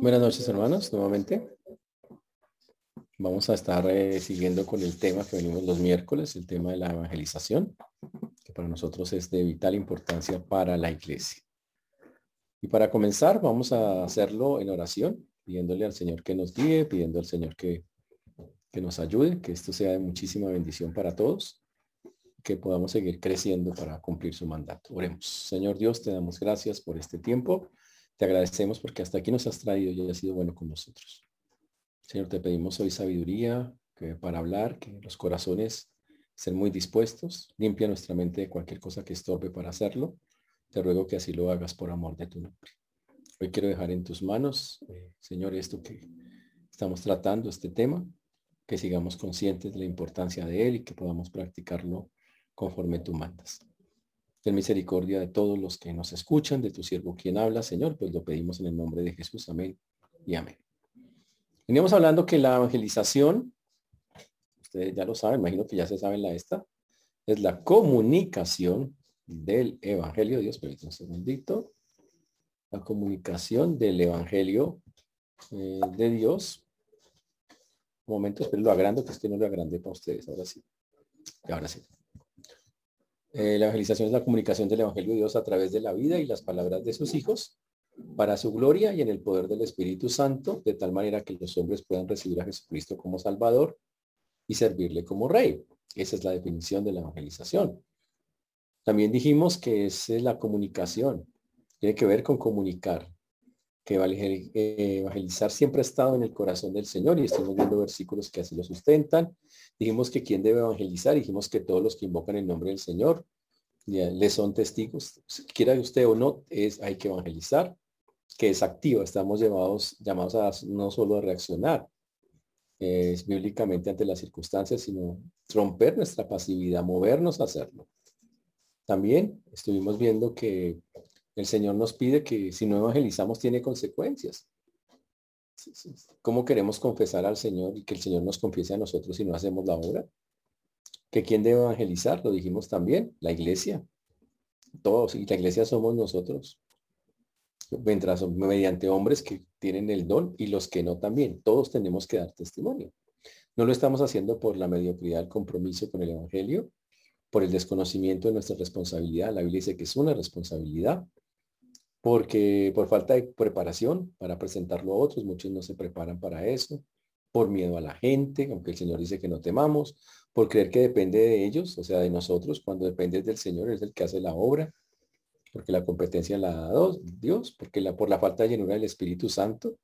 Buenas noches, hermanos, nuevamente. Vamos a estar eh, siguiendo con el tema que venimos los miércoles, el tema de la evangelización, que para nosotros es de vital importancia para la iglesia. Y para comenzar, vamos a hacerlo en oración, pidiéndole al Señor que nos guíe, pidiendo al Señor que, que nos ayude, que esto sea de muchísima bendición para todos, que podamos seguir creciendo para cumplir su mandato. Oremos. Señor Dios, te damos gracias por este tiempo te agradecemos porque hasta aquí nos has traído y has sido bueno con nosotros. Señor, te pedimos hoy sabiduría para hablar, que los corazones estén muy dispuestos. Limpia nuestra mente de cualquier cosa que estorbe para hacerlo. Te ruego que así lo hagas por amor de tu nombre. Hoy quiero dejar en tus manos, eh, Señor, esto que estamos tratando, este tema, que sigamos conscientes de la importancia de él y que podamos practicarlo conforme tú mandas. Ten misericordia de todos los que nos escuchan, de tu siervo quien habla, Señor, pues lo pedimos en el nombre de Jesús. Amén y amén. Veníamos hablando que la evangelización, ustedes ya lo saben, imagino que ya se saben la esta, es la comunicación del Evangelio Dios. Permítanme un segundito. La comunicación del Evangelio eh, de Dios. Un momento, espero lo agrando, que es que no lo agrande para ustedes. Ahora sí. Y ahora sí. Eh, la evangelización es la comunicación del Evangelio de Dios a través de la vida y las palabras de sus hijos para su gloria y en el poder del Espíritu Santo, de tal manera que los hombres puedan recibir a Jesucristo como Salvador y servirle como Rey. Esa es la definición de la evangelización. También dijimos que es la comunicación, tiene que ver con comunicar, eh, evangelizar siempre ha estado en el corazón del Señor y estamos viendo versículos que así lo sustentan. Dijimos que quién debe evangelizar, dijimos que todos los que invocan el nombre del Señor le son testigos, quiera usted o no, es, hay que evangelizar, que es activa, estamos llamados, llamados a no solo a reaccionar es bíblicamente ante las circunstancias, sino romper nuestra pasividad, movernos a hacerlo. También estuvimos viendo que el Señor nos pide que si no evangelizamos tiene consecuencias. ¿Cómo queremos confesar al Señor y que el Señor nos confiese a nosotros si no hacemos la obra? ¿Que quién debe evangelizar? Lo dijimos también, la iglesia. Todos, y la iglesia somos nosotros. Mientras mediante hombres que tienen el don y los que no también. Todos tenemos que dar testimonio. No lo estamos haciendo por la mediocridad del compromiso con el Evangelio, por el desconocimiento de nuestra responsabilidad. La Biblia dice que es una responsabilidad, porque por falta de preparación para presentarlo a otros, muchos no se preparan para eso, por miedo a la gente, aunque el Señor dice que no temamos, por creer que depende de ellos, o sea, de nosotros, cuando depende del Señor, es el que hace la obra, porque la competencia la da Dios, porque la, por la falta de llenura del Espíritu Santo,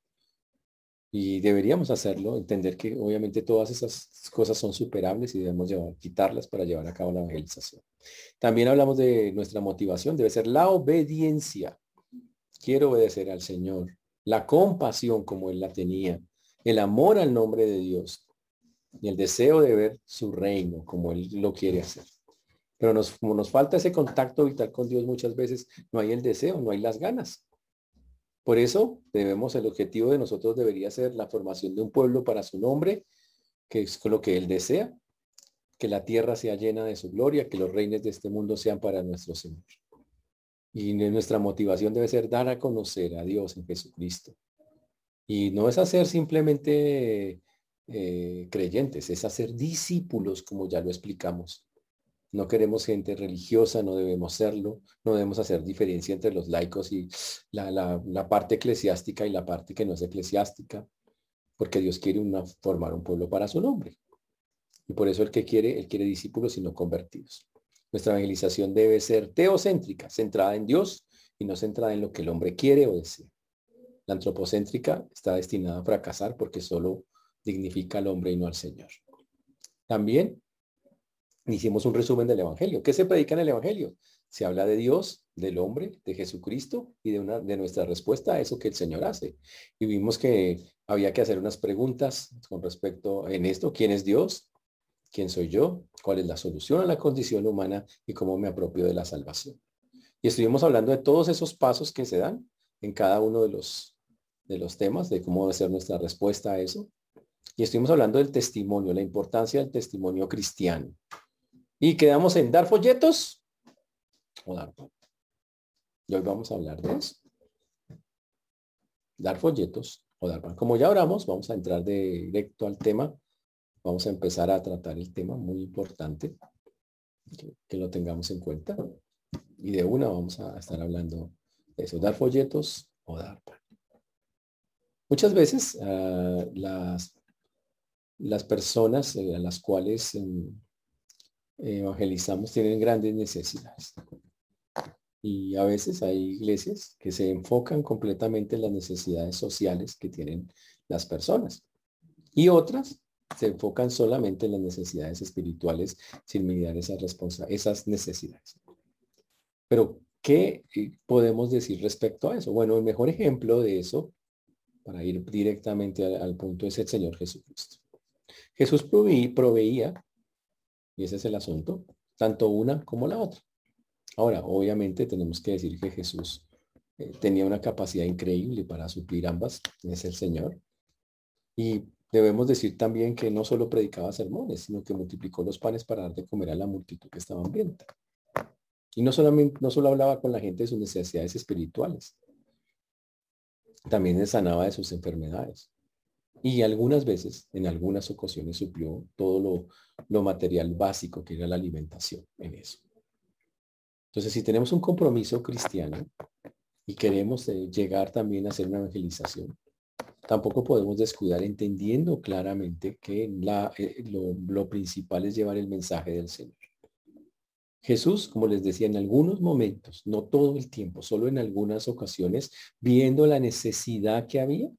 y deberíamos hacerlo, entender que obviamente todas esas cosas son superables y debemos llevar, quitarlas para llevar a cabo la evangelización. También hablamos de nuestra motivación, debe ser la obediencia quiero obedecer al Señor, la compasión como Él la tenía, el amor al nombre de Dios y el deseo de ver su reino como Él lo quiere hacer. Pero nos, como nos falta ese contacto vital con Dios muchas veces, no hay el deseo, no hay las ganas. Por eso debemos, el objetivo de nosotros debería ser la formación de un pueblo para su nombre, que es lo que Él desea, que la tierra sea llena de su gloria, que los reinos de este mundo sean para nuestro Señor. Y nuestra motivación debe ser dar a conocer a Dios en Jesucristo. Y no es hacer simplemente eh, creyentes, es hacer discípulos, como ya lo explicamos. No queremos gente religiosa, no debemos serlo, no debemos hacer diferencia entre los laicos y la, la, parte eclesiástica y la parte que no es eclesiástica, porque Dios quiere formar un pueblo para su nombre. Y por eso el que quiere, él quiere discípulos y no convertidos. Nuestra evangelización debe ser teocéntrica, centrada en Dios y no centrada en lo que el hombre quiere o desea. La antropocéntrica está destinada a fracasar porque solo dignifica al hombre y no al Señor. También hicimos un resumen del Evangelio. ¿Qué se predica en el Evangelio? Se habla de Dios, del hombre, de Jesucristo y de, una, de nuestra respuesta a eso que el Señor hace. Y vimos que había que hacer unas preguntas con respecto en esto. ¿Quién es Dios? Quién soy yo, cuál es la solución a la condición humana y cómo me apropio de la salvación. Y estuvimos hablando de todos esos pasos que se dan en cada uno de los, de los temas, de cómo debe ser nuestra respuesta a eso. Y estuvimos hablando del testimonio, la importancia del testimonio cristiano. Y quedamos en dar folletos o dar Y hoy vamos a hablar de eso. Dar folletos o dar pan. Como ya oramos, vamos a entrar de directo al tema. Vamos a empezar a tratar el tema muy importante, que, lo tengamos en cuenta. Y de una vamos a estar hablando de eso, dar folletos o dar pan. Muchas veces ah, las, las personas eh, a las cuales em, evangelizamos tienen grandes necesidades. Y a veces hay iglesias que se enfocan completamente en las necesidades sociales que tienen las personas. Y otras se enfocan solamente en las necesidades espirituales sin mirar esas, esas necesidades. Pero, ¿qué eh, podemos decir respecto a eso? Bueno, el mejor ejemplo de eso, para ir directamente al, punto, es el Señor Jesucristo. Jesús proveía, y ese es el asunto, tanto una como la otra. Ahora, obviamente tenemos que decir que Jesús eh, tenía una capacidad increíble para suplir ambas, es el Señor. Y debemos decir también que no solo predicaba sermones, sino que multiplicó los panes para dar de comer a la multitud que estaba hambrienta. Y no solamente, no solo hablaba con la gente de sus necesidades espirituales, también les sanaba de sus enfermedades. Y algunas veces, en algunas ocasiones, suplió todo lo, lo material básico que era la alimentación en eso. Entonces, si tenemos un compromiso cristiano y queremos eh, llegar también a hacer una evangelización, tampoco podemos descuidar entendiendo claramente que eh, lo, principal es llevar el mensaje del Señor. Jesús, como les decía, en algunos momentos, no todo el tiempo, solo en algunas ocasiones, viendo la necesidad que había,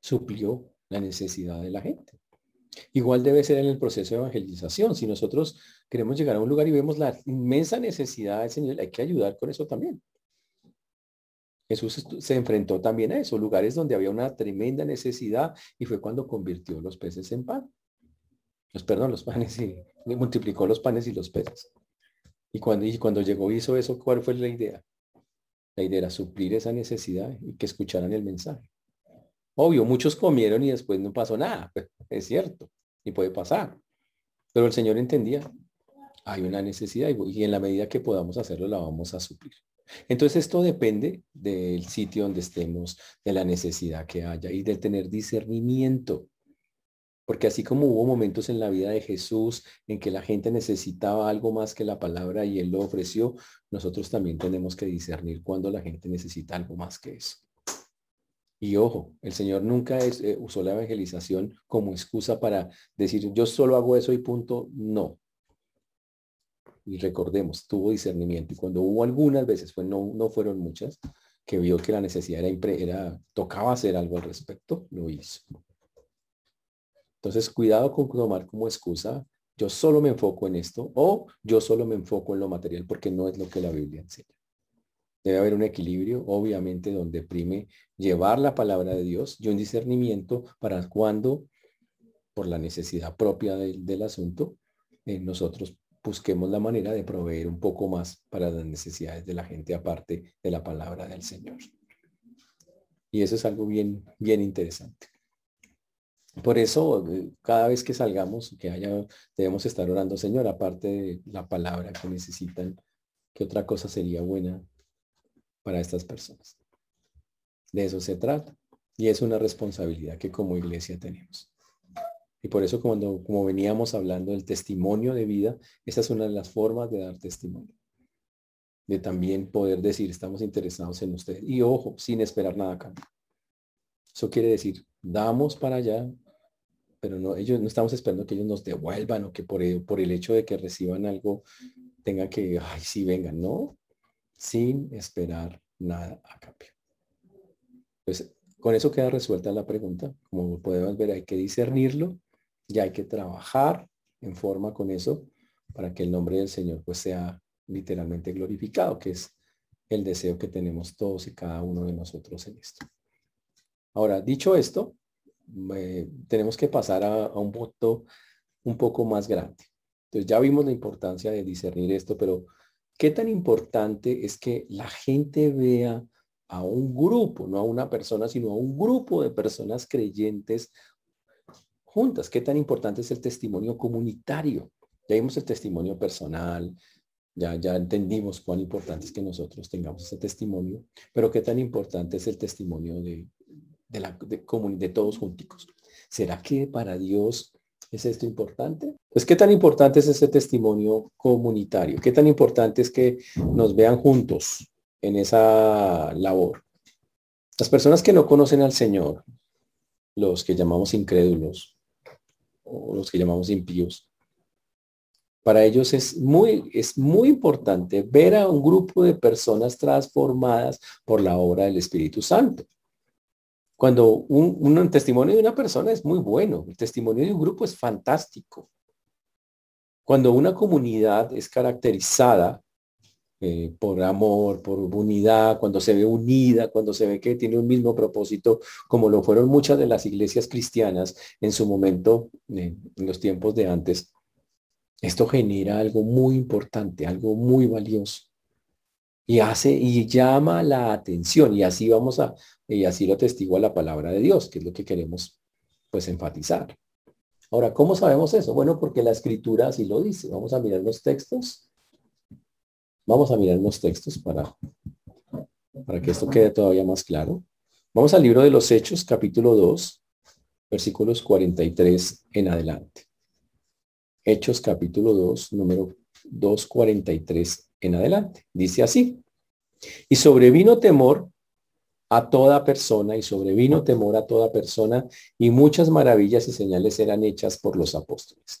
suplió la necesidad de la gente. Igual debe ser en el proceso de evangelización. Si nosotros queremos llegar a un lugar y vemos la inmensa necesidad del Señor, hay que ayudar con eso también. Jesús se enfrentó también a eso, lugares donde había una tremenda necesidad y fue cuando convirtió los peces en pan. Los, perdón, los panes y, multiplicó los panes y los peces. Y cuando, y cuando llegó hizo eso, ¿cuál fue la idea? La idea era suplir esa necesidad y que escucharan el mensaje. Obvio, muchos comieron y después no pasó nada, es cierto, y puede pasar. Pero el Señor entendía, hay una necesidad y en la medida que podamos hacerlo la vamos a suplir. Entonces esto depende del sitio donde estemos, de la necesidad que haya y de tener discernimiento. Porque así como hubo momentos en la vida de Jesús en que la gente necesitaba algo más que la palabra y Él lo ofreció, nosotros también tenemos que discernir cuando la gente necesita algo más que eso. Y ojo, el Señor nunca eh, usó la evangelización como excusa para decir yo solo hago eso y punto. No. Y recordemos, tuvo discernimiento. Y cuando hubo algunas veces, no, no fueron muchas, que vio que la necesidad era, era, tocaba hacer algo al respecto, lo hizo. Entonces, cuidado con tomar como excusa, yo solo me enfoco en esto o yo solo me enfoco en lo material porque no es lo que la Biblia enseña. Debe haber un equilibrio, obviamente, donde prime llevar la palabra de Dios y un discernimiento para cuando, por la necesidad propia del, asunto, eh, nosotros busquemos la manera de proveer un poco más para las necesidades de la gente aparte de la palabra del Señor. Y eso es algo bien, bien interesante. Por eso, eh, cada vez que salgamos, que haya, debemos estar orando, Señor, aparte de la palabra que necesitan, ¿qué otra cosa sería buena para estas personas. De eso se trata. Y es una responsabilidad que como iglesia tenemos. Y por eso cuando, como veníamos hablando del testimonio de vida, esa es una de las formas de dar testimonio. De también poder decir, estamos interesados en ustedes. Y ojo, sin esperar nada a cambio. Eso quiere decir, damos para allá, pero no, ellos no estamos esperando que ellos nos devuelvan o que por, por el hecho de que reciban algo tengan que, ay, sí, vengan. No, sin esperar nada a cambio. Pues con eso queda resuelta la pregunta. Como podemos ver, hay que discernirlo y hay que trabajar en forma con eso para que el nombre del Señor pues sea literalmente glorificado, que es el deseo que tenemos todos y cada uno de nosotros en esto. Ahora, dicho esto, tenemos que pasar a, a un punto un poco más grande. Entonces ya vimos la importancia de discernir esto, pero ¿Qué tan importante es que la gente vea a un grupo, no a una persona, sino a un grupo de personas creyentes juntas? ¿Qué tan importante es el testimonio comunitario? Ya vimos el testimonio personal, ya, ya entendimos cuán importante es que nosotros tengamos ese testimonio, pero qué tan importante es el testimonio de, de, la, de, de todos junticos. ¿Será que para Dios es esto importante? Pues qué tan importante es ese testimonio comunitario, qué tan importante es que nos vean juntos en esa labor. Las personas que no conocen al Señor, los que llamamos incrédulos o los que llamamos impíos, para ellos es muy, es muy importante ver a un grupo de personas transformadas por la obra del Espíritu Santo. Cuando un, testimonio de una persona es muy bueno, el testimonio de un grupo es fantástico. Cuando una comunidad es caracterizada eh, por amor, por unidad, cuando se ve unida, cuando se ve que tiene un mismo propósito, como lo fueron muchas de las iglesias cristianas en su momento, eh, en los tiempos de antes, esto genera algo muy importante, algo muy valioso. Y hace y llama la atención y así vamos a, y así lo testigua la palabra de Dios, que es lo que queremos pues enfatizar. Ahora, ¿cómo sabemos eso? Bueno, porque la escritura así lo dice. Vamos a mirar los textos. Vamos a mirar los textos para, para que esto quede todavía más claro. Vamos al libro de los Hechos, capítulo 2, versículos 43 en adelante. Hechos capítulo 2, número 243 en adelante. Dice así. Y sobrevino temor a toda persona y sobrevino temor a toda persona y muchas maravillas y señales eran hechas por los apóstoles.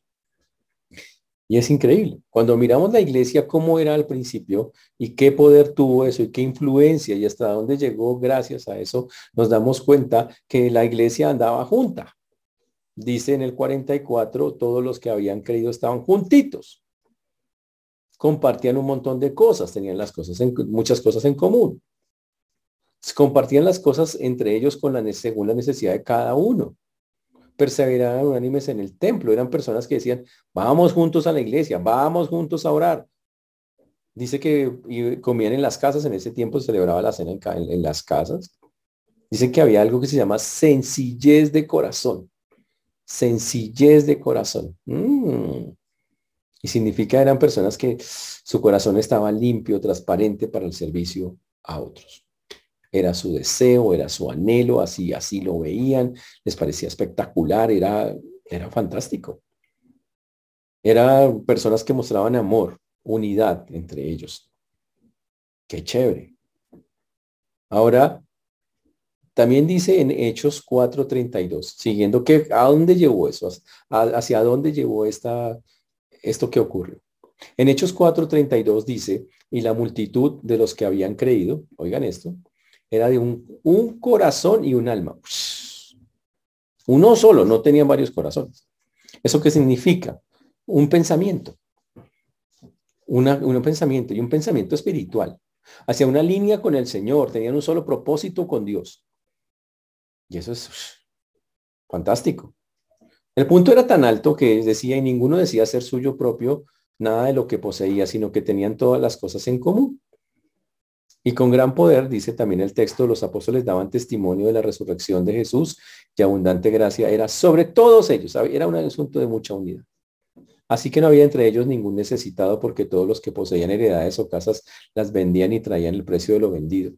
Y es increíble. Cuando miramos la iglesia, cómo era al principio y qué poder tuvo eso y qué influencia y hasta dónde llegó gracias a eso, nos damos cuenta que la iglesia andaba junta. Dice en el 44, todos los que habían creído estaban juntitos. Compartían un montón de cosas, tenían las cosas en, muchas cosas en común. Compartían las cosas entre ellos con la, según la necesidad de cada uno. Perseveraban unánimes en el templo. Eran personas que decían, vamos juntos a la iglesia, vamos juntos a orar. Dice que comían en las casas, en ese tiempo se celebraba la cena en, en las casas. Dice que había algo que se llama sencillez de corazón sencillez de corazón. Mm. Y significa eran personas que su corazón estaba limpio, transparente para el servicio a otros. Era su deseo, era su anhelo, así, así lo veían, les parecía espectacular, era, era fantástico. Eran personas que mostraban amor, unidad entre ellos. Qué chévere. Ahora, también dice en Hechos 4.32, siguiendo que a dónde llevó eso, hacia dónde llevó esta, esto que ocurrió. En Hechos 4.32 dice, y la multitud de los que habían creído, oigan esto, era de un, un corazón y un alma. Uno solo, no tenían varios corazones. ¿Eso qué significa? Un pensamiento. Una, un pensamiento y un pensamiento espiritual hacia una línea con el Señor, tenían un solo propósito con Dios. Y eso es fantástico. El punto era tan alto que decía, y ninguno decía ser suyo propio nada de lo que poseía, sino que tenían todas las cosas en común. Y con gran poder, dice también el texto, los apóstoles daban testimonio de la resurrección de Jesús y abundante gracia era sobre todos ellos. Era un asunto de mucha unidad. Así que no había entre ellos ningún necesitado porque todos los que poseían heredades o casas las vendían y traían el precio de lo vendido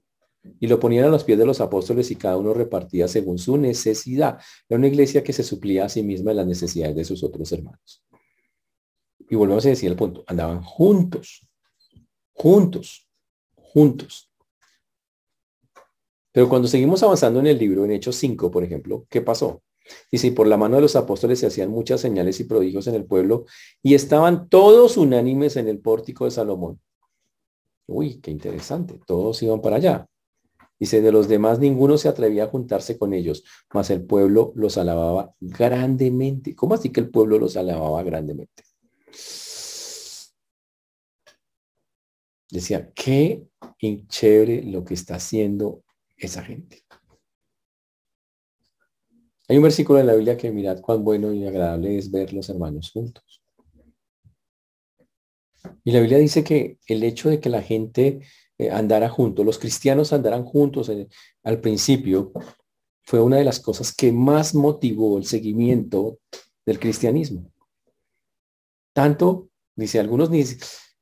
y lo ponían a los pies de los apóstoles y cada uno repartía según su necesidad. Era una iglesia que se suplía a sí misma en las necesidades de sus otros hermanos. Y volvemos a decir el punto, andaban juntos, juntos, juntos. Pero cuando seguimos avanzando en el libro, en Hechos 5, por ejemplo, ¿qué pasó? Dice, y por la mano de los apóstoles se hacían muchas señales y prodigios en el pueblo y estaban todos unánimes en el pórtico de Salomón. Uy, qué interesante, todos iban para allá. Dice, de los demás ninguno se atrevía a juntarse con ellos, mas el pueblo los alababa grandemente. ¿Cómo así que el pueblo los alababa grandemente? Decía, qué chévere lo que está haciendo esa gente. Hay un versículo en la Biblia que mirad cuán bueno y agradable es ver los hermanos juntos. Y la Biblia dice que el hecho de que la gente eh, andara juntos, los cristianos andaran juntos al principio, fue una de las cosas que más motivó el seguimiento del cristianismo. Tanto, dice, algunos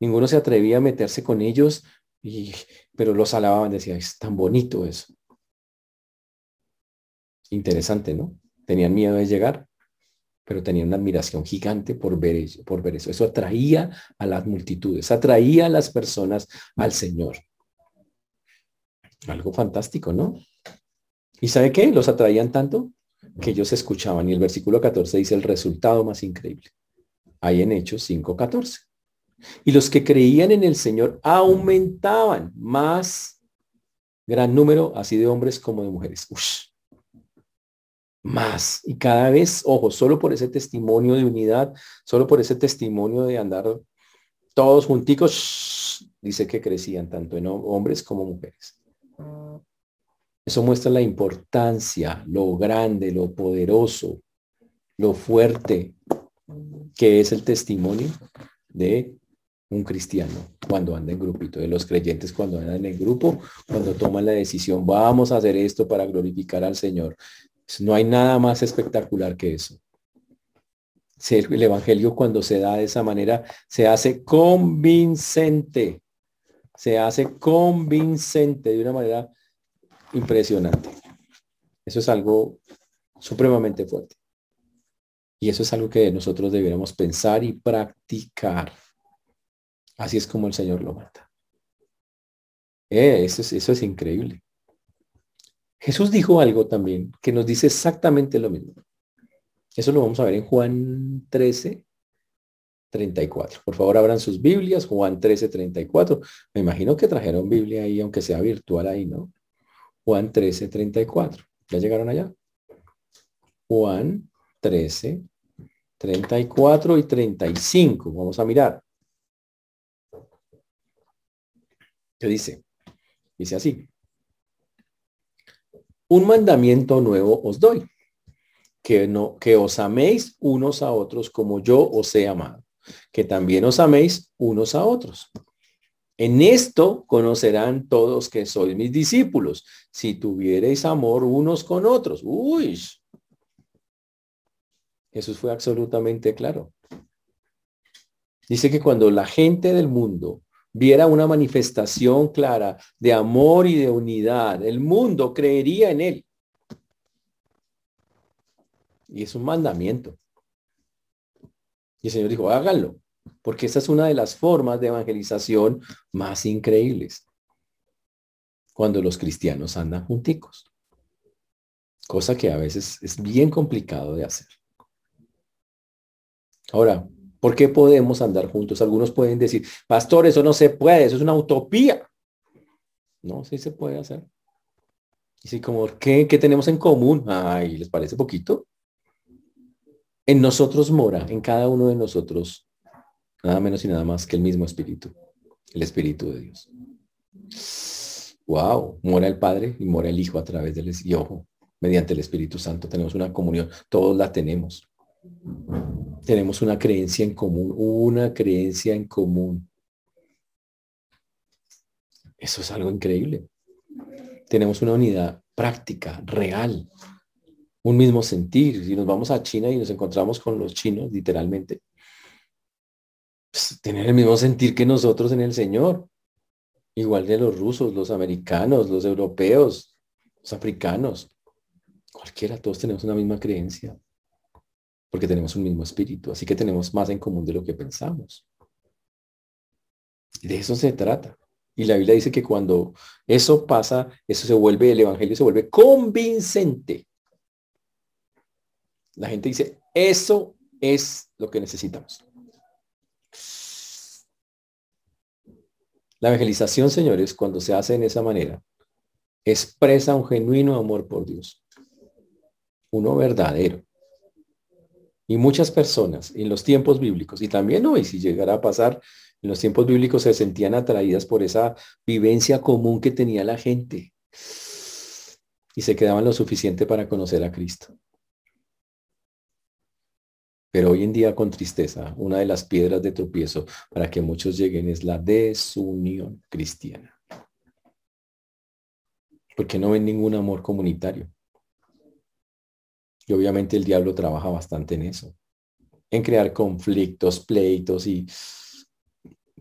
ninguno se atrevía a meterse con ellos, y, pero los alababan, decía, es tan bonito eso. Interesante, ¿no? Tenían miedo de llegar, pero tenían una admiración gigante por ver, por ver eso. Eso atraía a las multitudes, atraía a las personas al Señor. Algo fantástico, ¿no? ¿Y sabe qué? Los atraían tanto que ellos escuchaban. Y el versículo 14 dice el resultado más increíble. Hay en Hechos 5.14. Y los que creían en el Señor aumentaban más gran número, así de hombres como de mujeres. Más. Y cada vez, ojo, solo por ese testimonio de unidad, solo por ese testimonio de andar todos junticos, dice que crecían tanto en hombres como mujeres. Eso muestra la importancia, lo grande, lo poderoso, lo fuerte que es el testimonio de un cristiano cuando anda en grupito, de los creyentes cuando andan en grupo, cuando toman la decisión, vamos a hacer esto para glorificar al Señor. No hay nada más espectacular que eso. El Evangelio cuando se da de esa manera se hace convincente, se hace convincente de una manera impresionante. Eso es algo supremamente fuerte. Y eso es algo que nosotros debiéramos pensar y practicar. Así es como el Señor lo mata. Eh, eso, es, eso es increíble. Jesús dijo algo también que nos dice exactamente lo mismo. Eso lo vamos a ver en Juan 13, 34. Por favor, abran sus Biblias, Juan 13, 34. Me imagino que trajeron Biblia ahí, aunque sea virtual ahí, ¿no? Juan 13, 34. ¿Ya llegaron allá? Juan 13, 34 y 35. Vamos a mirar. ¿Qué dice? Dice así. Un mandamiento nuevo os doy, que, no, que os améis unos a otros como yo os he amado, que también os améis unos a otros. En esto conocerán todos que sois mis discípulos, si tuviereis amor unos con otros. Uy. Jesús fue absolutamente claro. Dice que cuando la gente del mundo viera una manifestación clara de amor y de unidad, el mundo creería en él. Y es un mandamiento. Y el Señor dijo, háganlo porque esa es una de las formas de evangelización más increíbles. Cuando los cristianos andan junticos. Cosa que a veces es bien complicado de hacer. Ahora, ¿por qué podemos andar juntos? Algunos pueden decir, pastor, eso no se puede, eso es una utopía. No, sí se puede hacer. Y si como, ¿qué, ¿qué tenemos en común? Ay, ¿les parece poquito? En nosotros mora, en cada uno de nosotros, Nada menos y nada más que el mismo espíritu, el espíritu de Dios. Wow, mora el Padre y mora el Hijo a través del y ojo, mediante el Espíritu Santo tenemos una comunión, todos la tenemos. Tenemos una creencia en común, una creencia en común. Eso es algo increíble. Tenemos una unidad práctica, real, un mismo sentir. Si nos vamos a China y nos encontramos con los chinos, literalmente, pues, tener el mismo sentir que nosotros en el Señor. Igual de los rusos, los americanos, los europeos, los africanos. Cualquiera, todos tenemos una misma creencia. Porque tenemos un mismo espíritu. Así que tenemos más en común de lo que pensamos. De eso se trata. Y la Biblia dice que cuando eso pasa, eso se vuelve, el Evangelio se vuelve convincente. La gente dice, eso es lo que necesitamos. La evangelización, señores, cuando se hace en esa manera, expresa un genuino amor por Dios. Uno verdadero. Y muchas personas en los tiempos bíblicos, y también hoy, si llegara a pasar, en los tiempos bíblicos se sentían atraídas por esa vivencia común que tenía la gente. Y se quedaban lo suficiente para conocer a Cristo. Pero hoy en día con tristeza, una de las piedras de tropiezo para que muchos lleguen es la desunión cristiana. Porque no ven ningún amor comunitario. Y obviamente el diablo trabaja bastante en eso. En crear conflictos, pleitos y,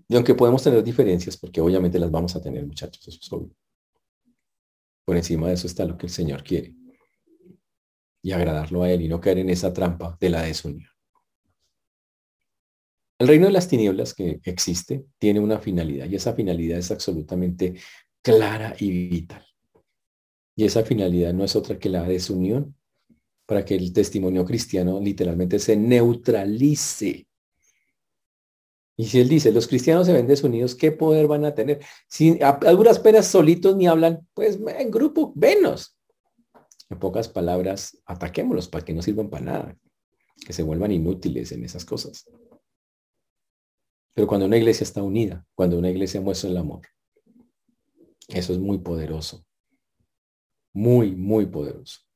y aunque podemos tener diferencias, porque obviamente las vamos a tener muchachos, eso es obvio. Por encima de eso está lo que el Señor quiere. Y agradarlo a Él y no caer en esa trampa de la desunión. El reino de las tinieblas que existe tiene una finalidad y esa finalidad es absolutamente clara y vital. Y esa finalidad no es otra que la desunión para que el testimonio cristiano literalmente se neutralice. Y si él dice, los cristianos se ven desunidos, ¿qué poder van a tener? Si a, algunas penas solitos ni hablan, pues en grupo, venos. En pocas palabras, ataquémoslos para que no sirvan para nada, que se vuelvan inútiles en esas cosas. Pero cuando una iglesia está unida, cuando una iglesia muestra el amor, eso es muy poderoso. Muy, muy poderoso.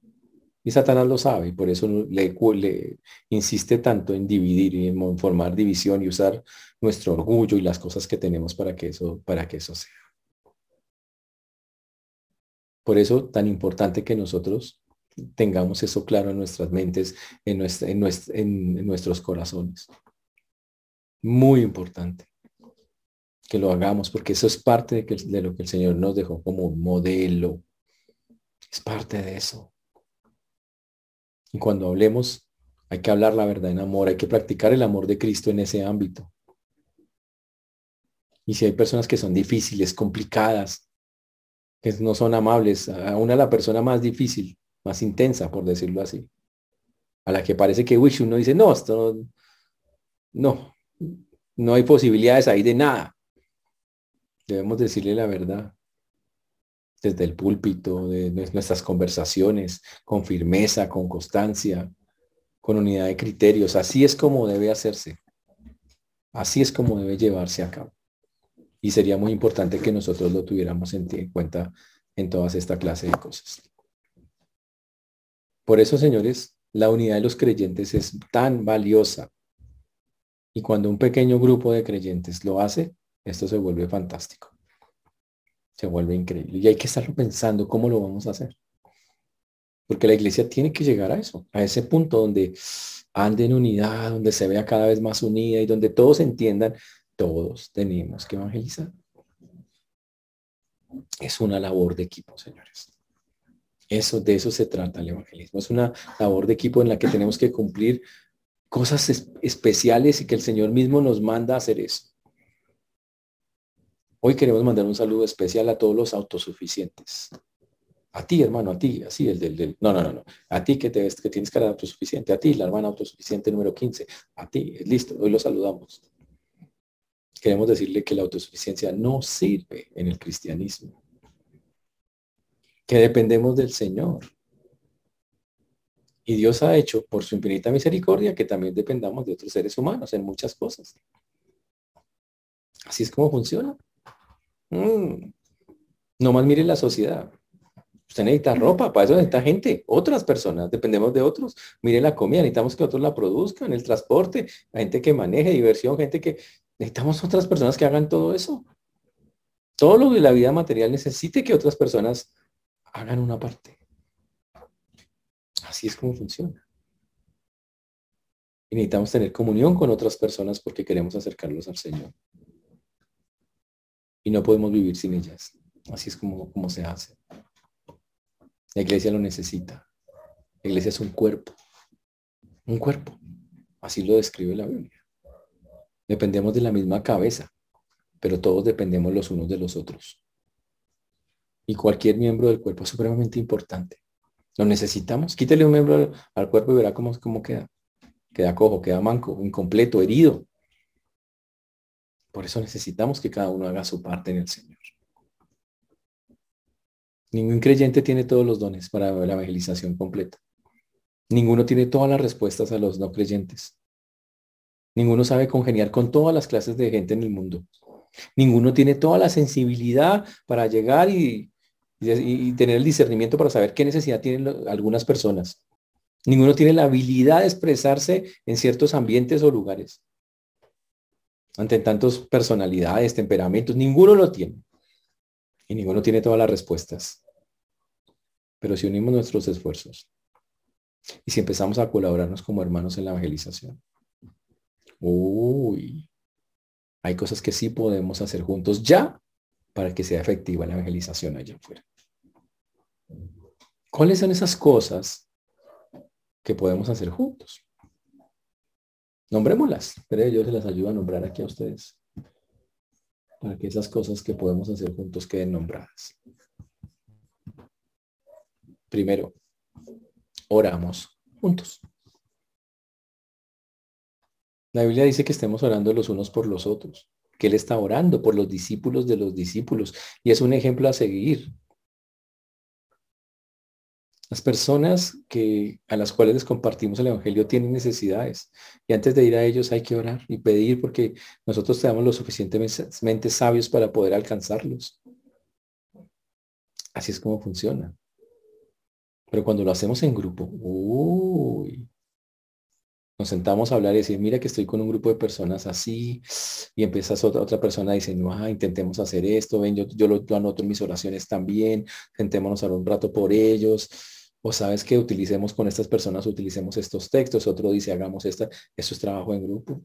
Y Satanás lo sabe y por eso le, insiste tanto en dividir y en formar división y usar nuestro orgullo y las cosas que tenemos para que eso, para que eso sea. Por eso tan importante que nosotros tengamos eso claro en nuestras mentes, en, en nuestros corazones. Muy importante que lo hagamos, porque eso es parte de lo que el Señor nos dejó como modelo. Es parte de eso. Y cuando hablemos, hay que hablar la verdad en amor, hay que practicar el amor de Cristo en ese ámbito. Y si hay personas que son difíciles, complicadas, que no son amables, a una la persona más difícil, más intensa, por decirlo así, a la que parece que uy, uno dice, no, esto no, no hay posibilidades ahí de nada. Debemos decirle la verdad desde el púlpito, de nuestras conversaciones, con firmeza, con constancia, con unidad de criterios. Así es como debe hacerse. Así es como debe llevarse a cabo. Y sería muy importante que nosotros lo tuviéramos en cuenta en todas esta clase de cosas. Por eso, señores, la unidad de los creyentes es tan valiosa y cuando un pequeño grupo de creyentes lo hace, esto se vuelve fantástico. Se vuelve increíble. Y hay que estarlo pensando cómo lo vamos a hacer. Porque la iglesia tiene que llegar a eso, a ese punto donde ande en unidad, donde se vea cada vez más unida y donde todos entiendan, todos tenemos que evangelizar. Es una labor de equipo, señores. Eso, de eso se trata el evangelismo. Es una labor de equipo en la que tenemos que cumplir cosas especiales y que el Señor mismo nos manda a hacer eso. Hoy queremos mandar un saludo especial a todos los autosuficientes. A ti, hermano, a ti, así, el del, no, no, no, no. A ti que, te, que tienes autosuficiente, a ti, la hermana autosuficiente número 15, a ti, listo, hoy lo saludamos. Queremos decirle que la autosuficiencia no sirve en el cristianismo. Que dependemos del Señor. Y Dios ha hecho, por su infinita misericordia, que también dependamos de otros seres humanos en muchas cosas. Así es como funciona. Mm. No más mire la sociedad. Usted necesita ropa, para eso necesita gente, otras personas, dependemos de otros. Mire la comida, necesitamos que otros la produzcan, el transporte, la gente que maneje, diversión, gente que... Necesitamos otras personas que hagan todo eso. Todo lo de la vida material necesite que otras personas hagan una parte. Así es como funciona. Y necesitamos tener comunión con otras personas porque queremos acercarlos al Señor. Y no podemos vivir sin ellas. Así es como, como se hace. La iglesia lo necesita. La iglesia es un cuerpo. Un cuerpo. Así lo describe la Biblia. Dependemos de la misma cabeza, pero todos dependemos los unos de los otros. Y cualquier miembro del cuerpo es supremamente importante. Lo necesitamos. Quítele un miembro al, cuerpo y verá cómo, cómo queda. Queda cojo, queda manco, incompleto, herido. Por eso necesitamos que cada uno haga su parte en el Señor. Ningún creyente tiene todos los dones para la evangelización completa. Ninguno tiene todas las respuestas a los no creyentes. Ninguno sabe congeniar con todas las clases de gente en el mundo. Ninguno tiene toda la sensibilidad para llegar y tener el discernimiento para saber qué necesidad tienen algunas personas Ninguno tiene la habilidad de expresarse en ciertos ambientes o lugares. Ante tantas personalidades, temperamentos, ninguno lo tiene. Y ninguno tiene todas las respuestas. Pero si unimos nuestros esfuerzos y si empezamos a colaborarnos como hermanos en la evangelización, uy, hay cosas que sí podemos hacer juntos ya para que sea efectiva la evangelización allá afuera. ¿Cuáles son esas cosas que podemos hacer juntos? Nombrémoslas, pero yo se las ayudo a nombrar aquí a ustedes. Para que esas cosas que podemos hacer juntos queden nombradas. Primero, oramos juntos. La Biblia dice que estemos orando los unos por los otros, que Él está orando por los discípulos de los discípulos y es un ejemplo a seguir. Las personas que, a las cuales les compartimos el Evangelio tienen necesidades y antes de ir a ellos hay que orar y pedir porque nosotros seamos lo suficientemente sabios para poder alcanzarlos. Así es como funciona. Pero cuando lo hacemos en grupo, uy, nos sentamos a hablar y decir, mira que estoy con un grupo de personas así, y empiezas otra, otra persona dice, no, ah, intentemos hacer esto, ven, yo, yo lo anoto en mis oraciones también, sentémonos a un rato por ellos, o sabes que utilicemos con estas personas, utilicemos estos textos, otro dice, hagamos esta, eso es trabajo en grupo.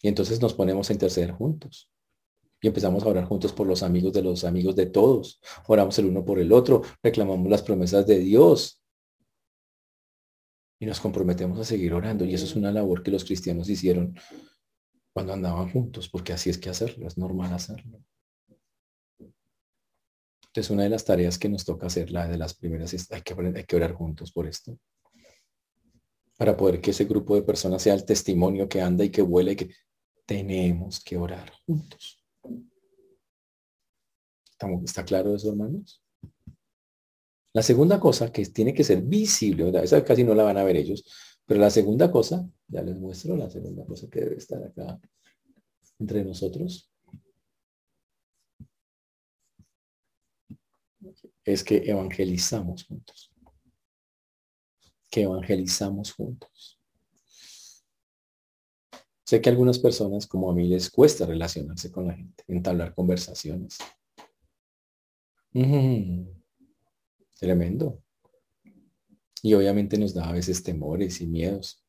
Y entonces nos ponemos a interceder juntos. Y empezamos a orar juntos por los amigos de los amigos de todos. Oramos el uno por el otro, reclamamos las promesas de Dios, y nos comprometemos a seguir orando. Y eso es una labor que los cristianos hicieron cuando andaban juntos, porque así es que hacerlo, es normal hacerlo. Entonces, una de las tareas que nos toca hacer, la de las primeras, es hay que, hay que orar juntos por esto. Para poder que ese grupo de personas sea el testimonio que anda y que vuela y que tenemos que orar juntos. ¿Está claro eso, hermanos? La segunda cosa que tiene que ser visible, esa casi no la van a ver ellos, pero la segunda cosa, ya les muestro la segunda cosa que debe estar acá entre nosotros, es que evangelizamos juntos. Que evangelizamos juntos. Sé que a algunas personas, como a mí, les cuesta relacionarse con la gente, entablar conversaciones. Tremendo. Y obviamente nos da a veces temores y miedos.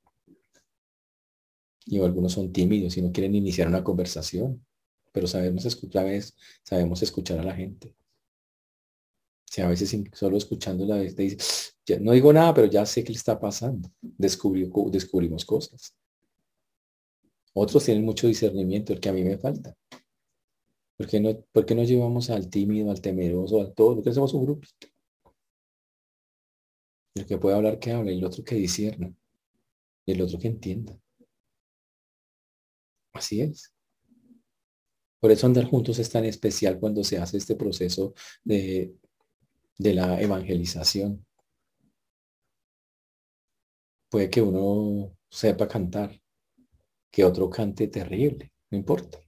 Y algunos son tímidos y no quieren iniciar una conversación. Pero sabemos escuchar, sabemos escuchar a la gente. Si a veces solo escuchando la vez dice, no digo nada, pero ya sé qué le está pasando. descubrimos cosas. Otros tienen mucho discernimiento, el que a mí me falta. ¿Por qué no, por no llevamos al tímido, al temeroso, a todo? ¿Por qué hacemos un grupo? El que puede hablar que hable, el otro que discierna, y el otro que entienda. Así es. Por eso andar juntos es tan especial cuando se hace este proceso de, de la evangelización. Puede que uno sepa cantar, que otro cante terrible, no importa.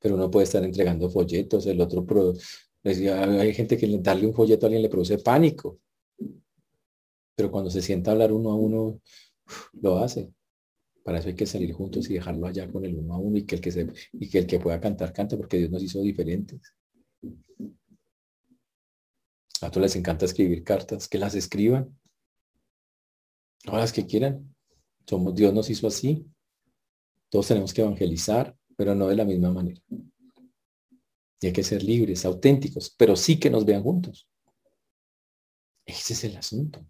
Pero uno puede estar entregando folletos, el otro... hay gente que darle un folleto a alguien le produce pánico. Pero cuando se sienta hablar uno a uno, lo hace. Para eso hay que salir juntos y dejarlo allá con el uno a uno y que el que, y que, el que pueda cantar, cante, porque Dios nos hizo diferentes. Todos les encanta escribir cartas, que las escriban. Todas las que quieran. Somos, Dios nos hizo así. Todos tenemos que evangelizar, pero no de la misma manera. Y hay que ser libres, auténticos, pero sí que nos vean juntos. Ese es el asunto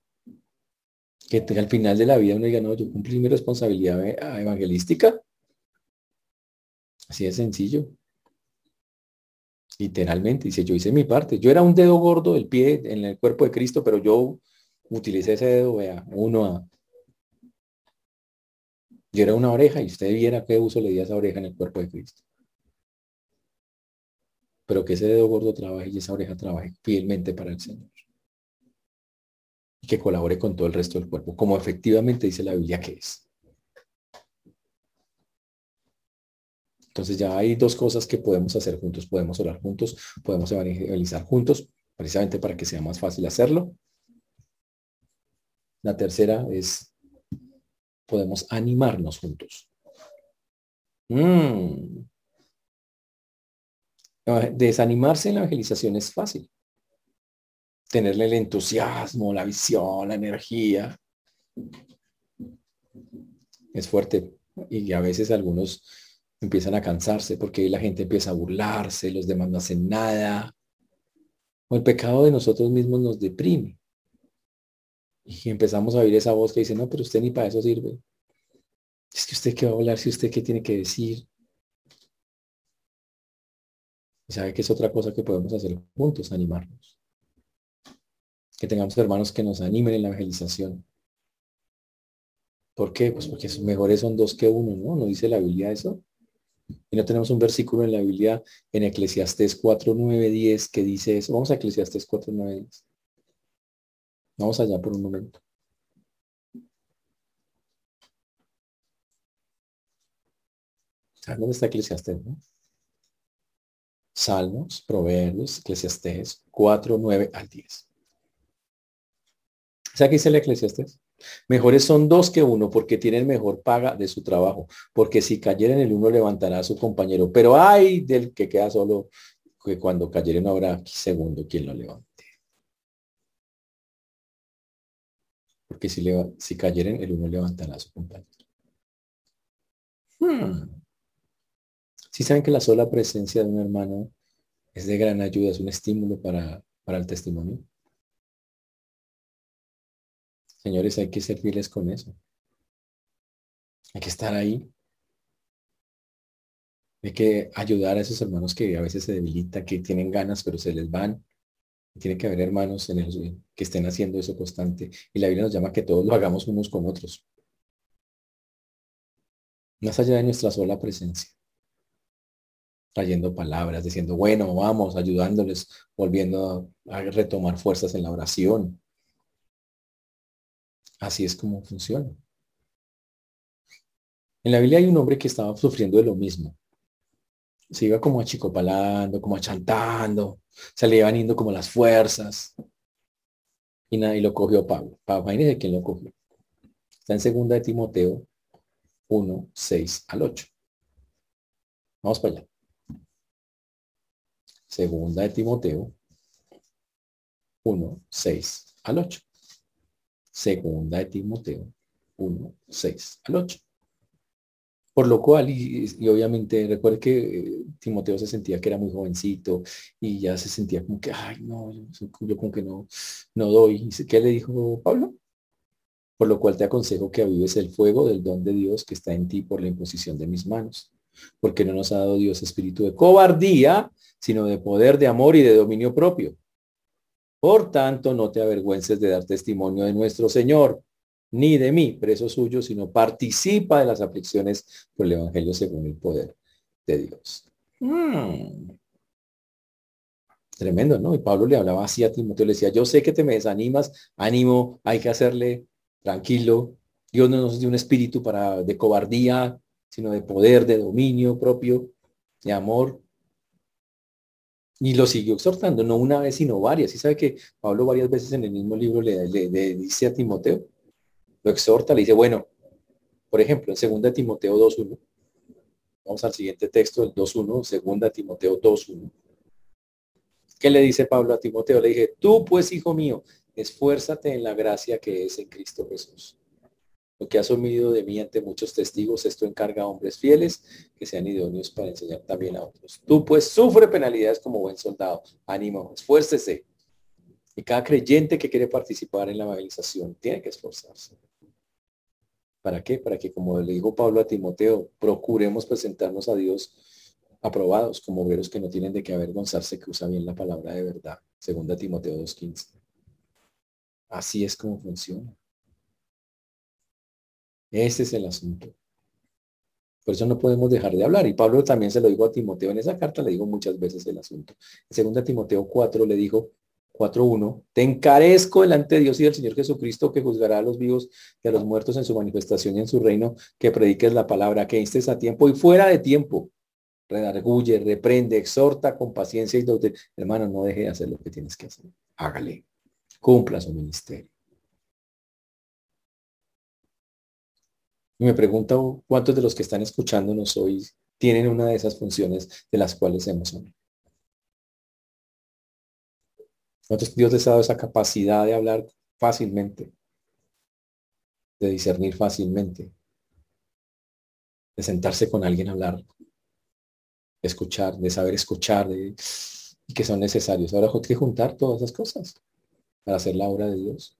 que al final de la vida uno diga, no, yo cumplí mi responsabilidad e-, evangelística. Así de sencillo. Literalmente, dice, yo hice mi parte. Yo era un dedo gordo del pie en el cuerpo de Cristo, pero yo utilicé ese dedo, vea, uno a... Yo era una oreja y usted viera qué uso le di a esa oreja en el cuerpo de Cristo. Pero que ese dedo gordo trabaje y esa oreja trabaje fielmente para el Señor que colabore con todo el resto del cuerpo, como efectivamente dice la Biblia que es. Entonces ya hay dos cosas que podemos hacer juntos. Podemos orar juntos, podemos evangelizar juntos, precisamente para que sea más fácil hacerlo. La tercera es, podemos animarnos juntos. Mm. Desanimarse en la evangelización es fácil. Tenerle el entusiasmo, la visión, la energía. Es fuerte. Y a veces algunos empiezan a cansarse porque la gente empieza a burlarse, los demás no hacen nada. O el pecado de nosotros mismos nos deprime. Y empezamos a oír esa voz que dice, no, pero usted ni para eso sirve. Es que usted qué va a hablar, si usted qué tiene que decir. Y sabe que es otra cosa que podemos hacer juntos, animarnos. Que tengamos hermanos que nos animen en la evangelización. ¿Por qué? Pues porque mejores son dos que uno, ¿no? ¿No dice la Biblia eso? Y no tenemos un versículo en la Biblia en Eclesiastés 4, 9, 10 que dice eso. Vamos a Eclesiastés 4, 9, 10. Vamos allá por un momento. ¿Dónde está Eclesiastés? Salmos, Proverbios, Eclesiastés 4, 9 al 10. ¿Sabes qué dice el Eclesiastés? Mejores son dos que uno porque tienen mejor paga de su trabajo, porque si cayeren el uno levantará a su compañero, pero hay del que queda solo, que cuando cayeren habrá segundo quien lo levante. Porque si, le, si cayeren el uno levantará a su compañero. Hmm. Si saben que la sola presencia de un hermano es de gran ayuda, es un estímulo para, para el testimonio. Señores, hay que ser fieles con eso. Hay que estar ahí. Hay que ayudar a esos hermanos que a veces se debilitan, que tienen ganas, pero se les van. Tiene que haber hermanos en el, que estén haciendo eso constante. Y la Biblia nos llama que todos lo hagamos unos con otros. Más allá de nuestra sola presencia. Trayendo palabras, diciendo, bueno, vamos, ayudándoles, volviendo a retomar fuerzas en la oración, Así es como funciona. En la Biblia hay un hombre que estaba sufriendo de lo mismo. Se iba como achicopalando, como achantando, se le iban yendo como las fuerzas. Y, nadie lo cogió Pablo. Pablo, imagínense quién lo cogió. Está en segunda de Timoteo 1, 6 al 8. Vamos para allá. Segunda de Timoteo 1, 6 al 8. Segunda de Timoteo 1, 6 al 8. Por lo cual, y, obviamente recuerde que eh, Timoteo se sentía que era muy jovencito y ya se sentía como que, ay, no, yo, como que no, no doy. ¿Qué le dijo Pablo? Por lo cual te aconsejo que avives el fuego del don de Dios que está en ti por la imposición de mis manos. Porque no nos ha dado Dios espíritu de cobardía, sino de poder, de amor y de dominio propio. Por tanto, no te avergüences de dar testimonio de nuestro Señor, ni de mí, preso suyo, sino participa de las aflicciones por el Evangelio según el poder de Dios. Hmm. Tremendo, ¿no? Y Pablo le hablaba así a Timoteo, le decía, yo sé que te me desanimas, ánimo, hay que hacerle tranquilo. Dios no nos dio un espíritu para de cobardía, sino de poder, de dominio propio, de amor. Y lo siguió exhortando, no una vez, sino varias. Y sabe que Pablo varias veces en el mismo libro le, dice a Timoteo, lo exhorta, le dice, bueno, por ejemplo, en 2 Timoteo 2.1, vamos al siguiente texto, el 2.1, 2 Timoteo 2.1. ¿Qué le dice Pablo a Timoteo? Le dije, tú pues, hijo mío, esfuérzate en la gracia que es en Cristo Jesús. Lo que has oído de mí ante muchos testigos, esto encarga a hombres fieles que sean idóneos para enseñar también a otros. Tú pues sufre penalidades como buen soldado. Ánimo, esfuércese. Y cada creyente que quiere participar en la evangelización tiene que esforzarse. ¿Para qué? Para que, como le dijo Pablo a Timoteo, procuremos presentarnos a Dios aprobados como obreros que no tienen de qué avergonzarse, que usa bien la palabra de verdad. Segunda Timoteo 2.15. Así es como funciona. Ese es el asunto. Por eso no podemos dejar de hablar. Y Pablo también se lo dijo a Timoteo en esa carta, le digo muchas veces el asunto. En segunda Timoteo 4 le dijo, 4.1, te encarezco delante de Dios y del Señor Jesucristo que juzgará a los vivos y a los muertos en su manifestación y en su reino, que prediques la palabra, que instes a tiempo y fuera de tiempo. Redarguye, reprende, exhorta con paciencia y doctrina. Hermano, no deje de hacer lo que tienes que hacer. Hágale. Cumpla su ministerio. Y me pregunto cuántos de los que están escuchándonos hoy tienen una de esas funciones de las cuales hemos hablado. ¿Cuántos Dios les ha dado esa capacidad de hablar fácilmente? De discernir fácilmente. De sentarse con alguien a hablar. De escuchar, de saber escuchar, de, y que son necesarios. Ahora hay que juntar todas esas cosas para hacer la obra de Dios.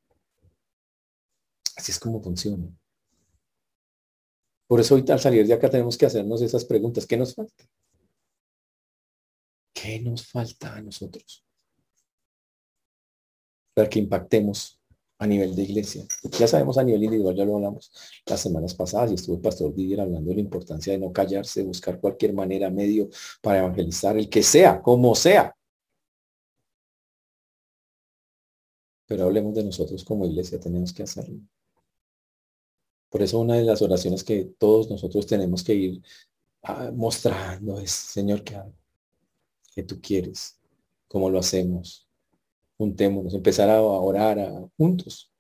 Así es como funciona. Por eso hoy al salir de acá tenemos que hacernos esas preguntas. ¿Qué nos falta? ¿Qué nos falta a nosotros? Para que impactemos a nivel de iglesia. Ya sabemos a nivel individual, ya lo hablamos las semanas pasadas y estuvo el pastor Didier hablando de la importancia de no callarse, buscar cualquier manera, medio para evangelizar, el que sea, como sea. Pero hablemos de nosotros como iglesia, tenemos que hacerlo. Por eso una de las oraciones que todos nosotros tenemos que ir ah, mostrando es, Señor, ¿qué hago? ¿Qué tú quieres? ¿Cómo lo hacemos? Juntémonos, empezar a orar juntos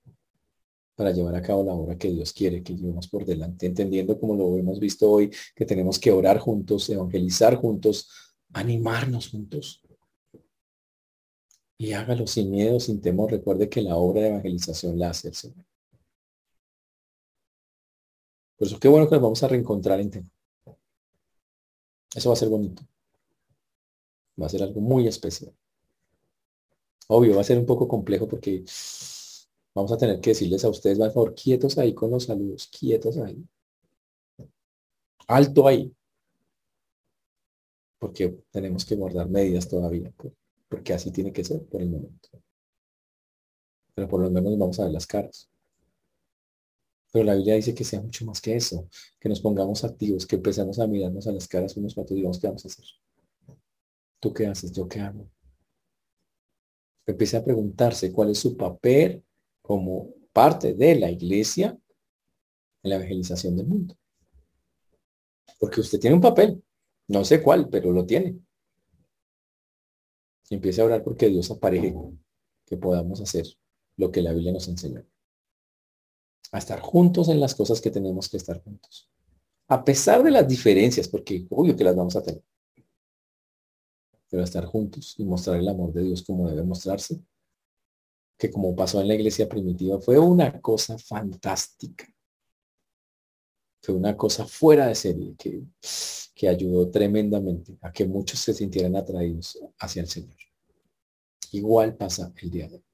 para llevar a cabo la obra que Dios quiere que llevemos por delante, entendiendo como lo hemos visto hoy, que tenemos que orar juntos, evangelizar juntos, animarnos juntos. Y hágalo sin miedo, sin temor. Recuerde que la obra de evangelización la hace el Señor. Por eso qué bueno que nos vamos a reencontrar en tema. Eso va a ser bonito. Va a ser algo muy especial. Obvio, va a ser un poco complejo porque vamos a tener que decirles a ustedes, por favor, quietos ahí con los saludos, quietos ahí. Alto ahí. Porque tenemos que guardar medidas todavía, porque así tiene que ser por el momento. Pero por lo menos vamos a ver las caras. Pero la Biblia dice que sea mucho más que eso, que nos pongamos activos, que empecemos a mirarnos a las caras unos otros y digamos, ¿qué vamos a hacer? ¿Tú qué haces? ¿Yo qué hago? Empiece a preguntarse cuál es su papel como parte de la iglesia en la evangelización del mundo. Porque usted tiene un papel, no sé cuál, pero lo tiene. Y empiece a orar porque Dios apareje que podamos hacer lo que la Biblia nos enseña a estar juntos en las cosas que tenemos que estar juntos. A pesar de las diferencias, porque obvio que las vamos a tener. Pero a estar juntos y mostrar el amor de Dios como debe mostrarse. Que como pasó en la iglesia primitiva, fue una cosa fantástica. Fue una cosa fuera de serie que, que ayudó tremendamente a que muchos se sintieran atraídos hacia el Señor. Igual pasa el día de hoy.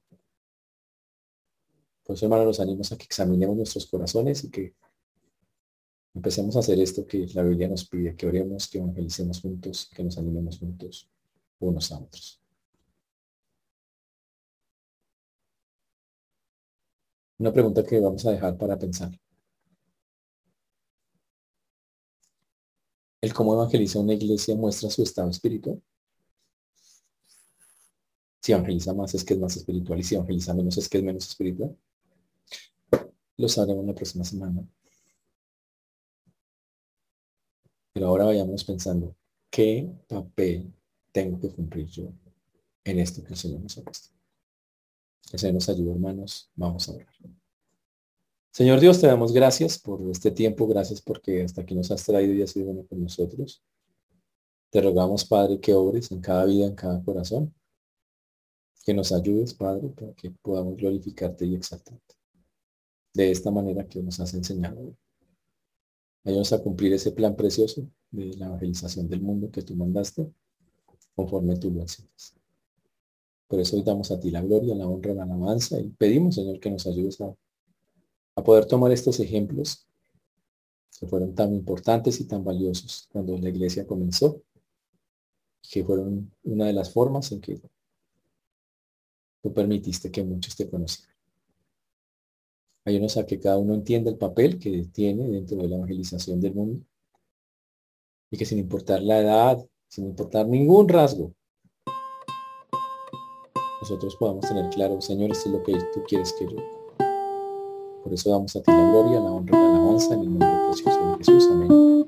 Por eso, hermano, los animos a que examinemos nuestros corazones y que empecemos a hacer esto que la Biblia nos pide, que oremos, que evangelicemos juntos, que nos animemos juntos unos a otros. Una pregunta que vamos a dejar para pensar. ¿El cómo evangeliza una iglesia muestra su estado espiritual? Si evangeliza más es que es más espiritual y si evangeliza menos es que es menos espiritual. Lo sabremos la próxima semana. Pero ahora vayamos pensando, ¿qué papel tengo que cumplir yo en esto que el Señor nos ha puesto? Que Señor nos ayude, hermanos. Vamos a orar. Señor Dios, te damos gracias por este tiempo, gracias porque hasta aquí nos has traído y has sido uno con nosotros. Te rogamos, Padre, que obres en cada vida, en cada corazón. Que nos ayudes, Padre, para que podamos glorificarte y exaltarte de esta manera que nos has enseñado. Ayúdanos a cumplir ese plan precioso de la evangelización del mundo que tú mandaste, conforme tú lo enseñas. Por eso hoy damos a ti la gloria, la honra, la alabanza y pedimos, Señor, que nos ayudes a, a poder tomar estos ejemplos que fueron tan importantes y tan valiosos cuando la iglesia comenzó, que fueron una de las formas en que tú permitiste que muchos te conocieran. Ayúdanos a que cada uno entienda el papel que tiene dentro de la evangelización del mundo y que sin importar la edad, sin importar ningún rasgo, nosotros podamos tener claro, Señor, esto es lo que tú quieres que yo. Por eso damos a ti la gloria, la honra y la alabanza en el nombre precioso de Jesús. Amén.